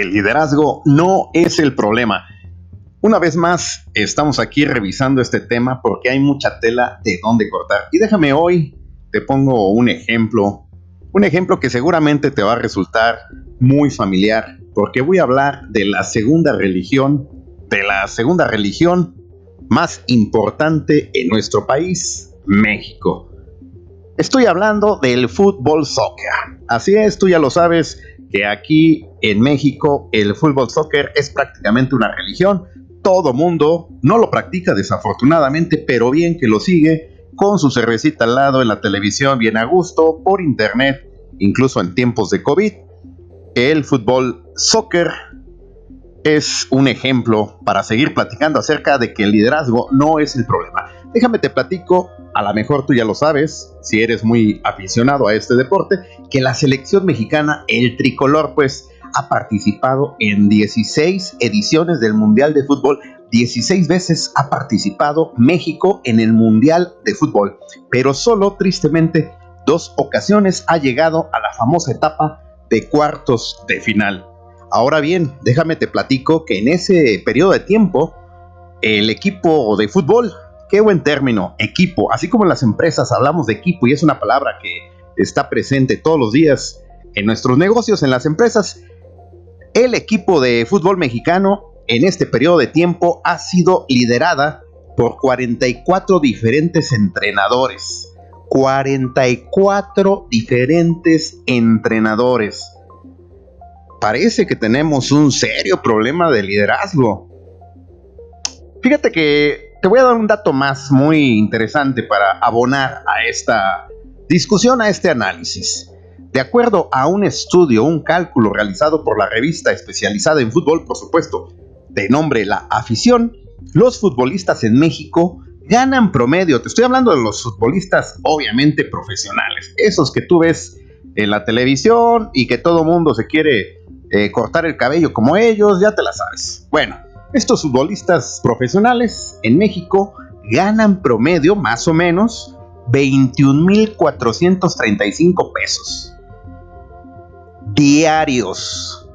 el liderazgo no es el problema. Una vez más, estamos aquí revisando este tema porque hay mucha tela de dónde cortar. Y déjame hoy, te pongo un ejemplo, un ejemplo que seguramente te va a resultar muy familiar, porque voy a hablar de la segunda religión, de la segunda religión más importante en nuestro país, México. Estoy hablando del fútbol soccer. Así es, tú ya lo sabes, que aquí en México el fútbol soccer es prácticamente una religión. Todo mundo no lo practica desafortunadamente, pero bien que lo sigue con su cervecita al lado en la televisión, bien a gusto, por internet, incluso en tiempos de COVID. El fútbol soccer es un ejemplo para seguir platicando acerca de que el liderazgo no es el problema. Déjame te platico, a lo mejor tú ya lo sabes, si eres muy aficionado a este deporte, que la selección mexicana, el tricolor, pues ha participado en 16 ediciones del Mundial de Fútbol. 16 veces ha participado México en el Mundial de Fútbol, pero solo tristemente dos ocasiones ha llegado a la famosa etapa de cuartos de final. Ahora bien, déjame te platico que en ese periodo de tiempo, el equipo de fútbol qué buen término, equipo. Así como en las empresas hablamos de equipo y es una palabra que está presente todos los días en nuestros negocios, en las empresas, el equipo de fútbol mexicano en este periodo de tiempo ha sido liderada por 44 diferentes entrenadores. 44 diferentes entrenadores. Parece que tenemos un serio problema de liderazgo. Fíjate que te voy a dar un dato más muy interesante para abonar a esta discusión, a este análisis. De acuerdo a un estudio, un cálculo realizado por la revista especializada en fútbol, por supuesto, de nombre La Afición, los futbolistas en México ganan promedio, te estoy hablando de los futbolistas obviamente profesionales, esos que tú ves en la televisión y que todo mundo se quiere eh, cortar el cabello como ellos, ya te la sabes. Bueno, estos futbolistas profesionales en México ganan promedio más o menos 21.435 pesos diarios.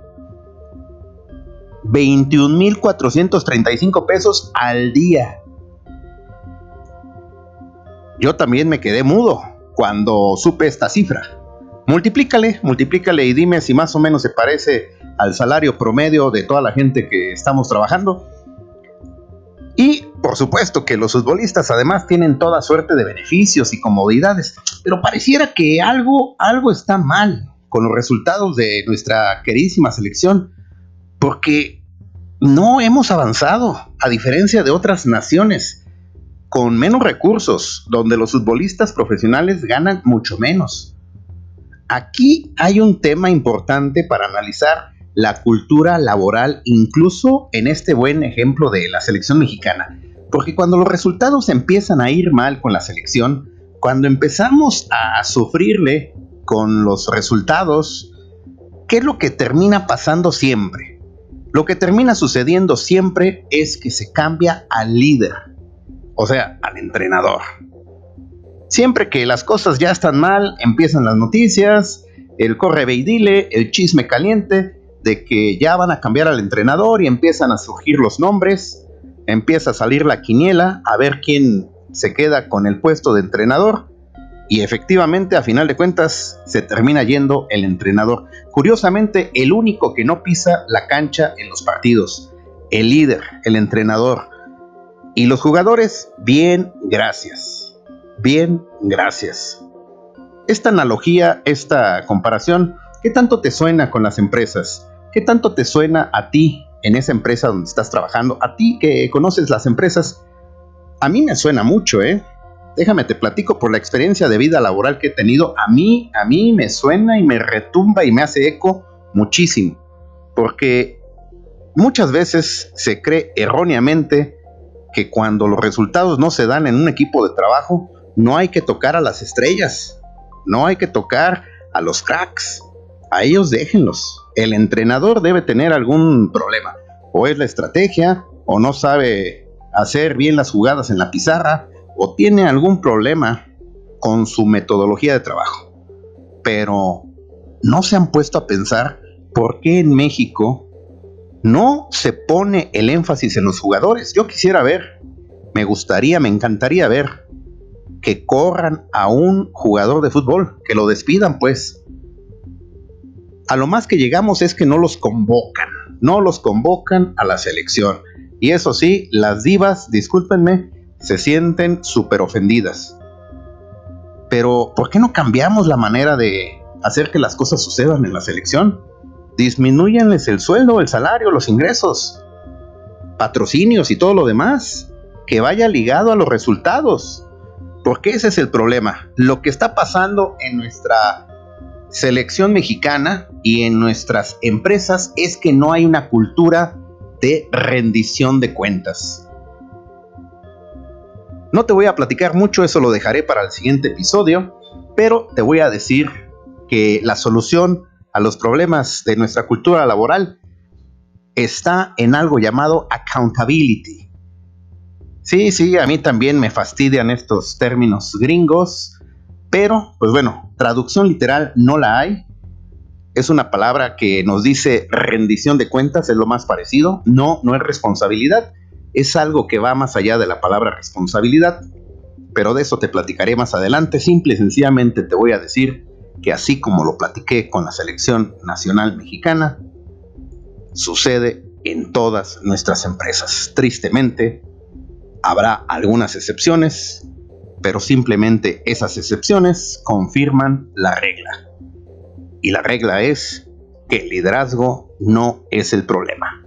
21.435 pesos al día. Yo también me quedé mudo cuando supe esta cifra. Multiplícale, multiplícale y dime si más o menos se parece al salario promedio de toda la gente que estamos trabajando. Y por supuesto que los futbolistas además tienen toda suerte de beneficios y comodidades, pero pareciera que algo, algo está mal con los resultados de nuestra queridísima selección, porque no hemos avanzado, a diferencia de otras naciones con menos recursos, donde los futbolistas profesionales ganan mucho menos. Aquí hay un tema importante para analizar la cultura laboral, incluso en este buen ejemplo de la selección mexicana. Porque cuando los resultados empiezan a ir mal con la selección, cuando empezamos a sufrirle con los resultados, ¿qué es lo que termina pasando siempre? Lo que termina sucediendo siempre es que se cambia al líder, o sea, al entrenador. Siempre que las cosas ya están mal, empiezan las noticias, el corre dile, el chisme caliente, de que ya van a cambiar al entrenador y empiezan a surgir los nombres, empieza a salir la quiniela, a ver quién se queda con el puesto de entrenador y efectivamente a final de cuentas se termina yendo el entrenador. Curiosamente, el único que no pisa la cancha en los partidos, el líder, el entrenador. Y los jugadores, bien, gracias. Bien, gracias. Esta analogía, esta comparación, ¿qué tanto te suena con las empresas? ¿Qué tanto te suena a ti en esa empresa donde estás trabajando? A ti que conoces las empresas, a mí me suena mucho, ¿eh? Déjame te platico por la experiencia de vida laboral que he tenido. A mí, a mí me suena y me retumba y me hace eco muchísimo. Porque muchas veces se cree erróneamente que cuando los resultados no se dan en un equipo de trabajo, no hay que tocar a las estrellas, no hay que tocar a los cracks, a ellos déjenlos. El entrenador debe tener algún problema. O es la estrategia, o no sabe hacer bien las jugadas en la pizarra, o tiene algún problema con su metodología de trabajo. Pero no se han puesto a pensar por qué en México no se pone el énfasis en los jugadores. Yo quisiera ver, me gustaría, me encantaría ver que corran a un jugador de fútbol, que lo despidan pues. A lo más que llegamos es que no los convocan, no los convocan a la selección. Y eso sí, las divas, discúlpenme, se sienten súper ofendidas. Pero, ¿por qué no cambiamos la manera de hacer que las cosas sucedan en la selección? Disminuyanles el sueldo, el salario, los ingresos, patrocinios y todo lo demás. Que vaya ligado a los resultados. Porque ese es el problema. Lo que está pasando en nuestra selección mexicana y en nuestras empresas es que no hay una cultura de rendición de cuentas. No te voy a platicar mucho, eso lo dejaré para el siguiente episodio, pero te voy a decir que la solución a los problemas de nuestra cultura laboral está en algo llamado accountability. Sí, sí, a mí también me fastidian estos términos gringos, pero pues bueno, traducción literal no la hay. Es una palabra que nos dice rendición de cuentas, es lo más parecido. No, no es responsabilidad es algo que va más allá de la palabra responsabilidad, pero de eso te platicaré más adelante. Simple y sencillamente te voy a decir que así como lo platiqué con la selección nacional mexicana, sucede en todas nuestras empresas. Tristemente, habrá algunas excepciones, pero simplemente esas excepciones confirman la regla. Y la regla es que el liderazgo no es el problema.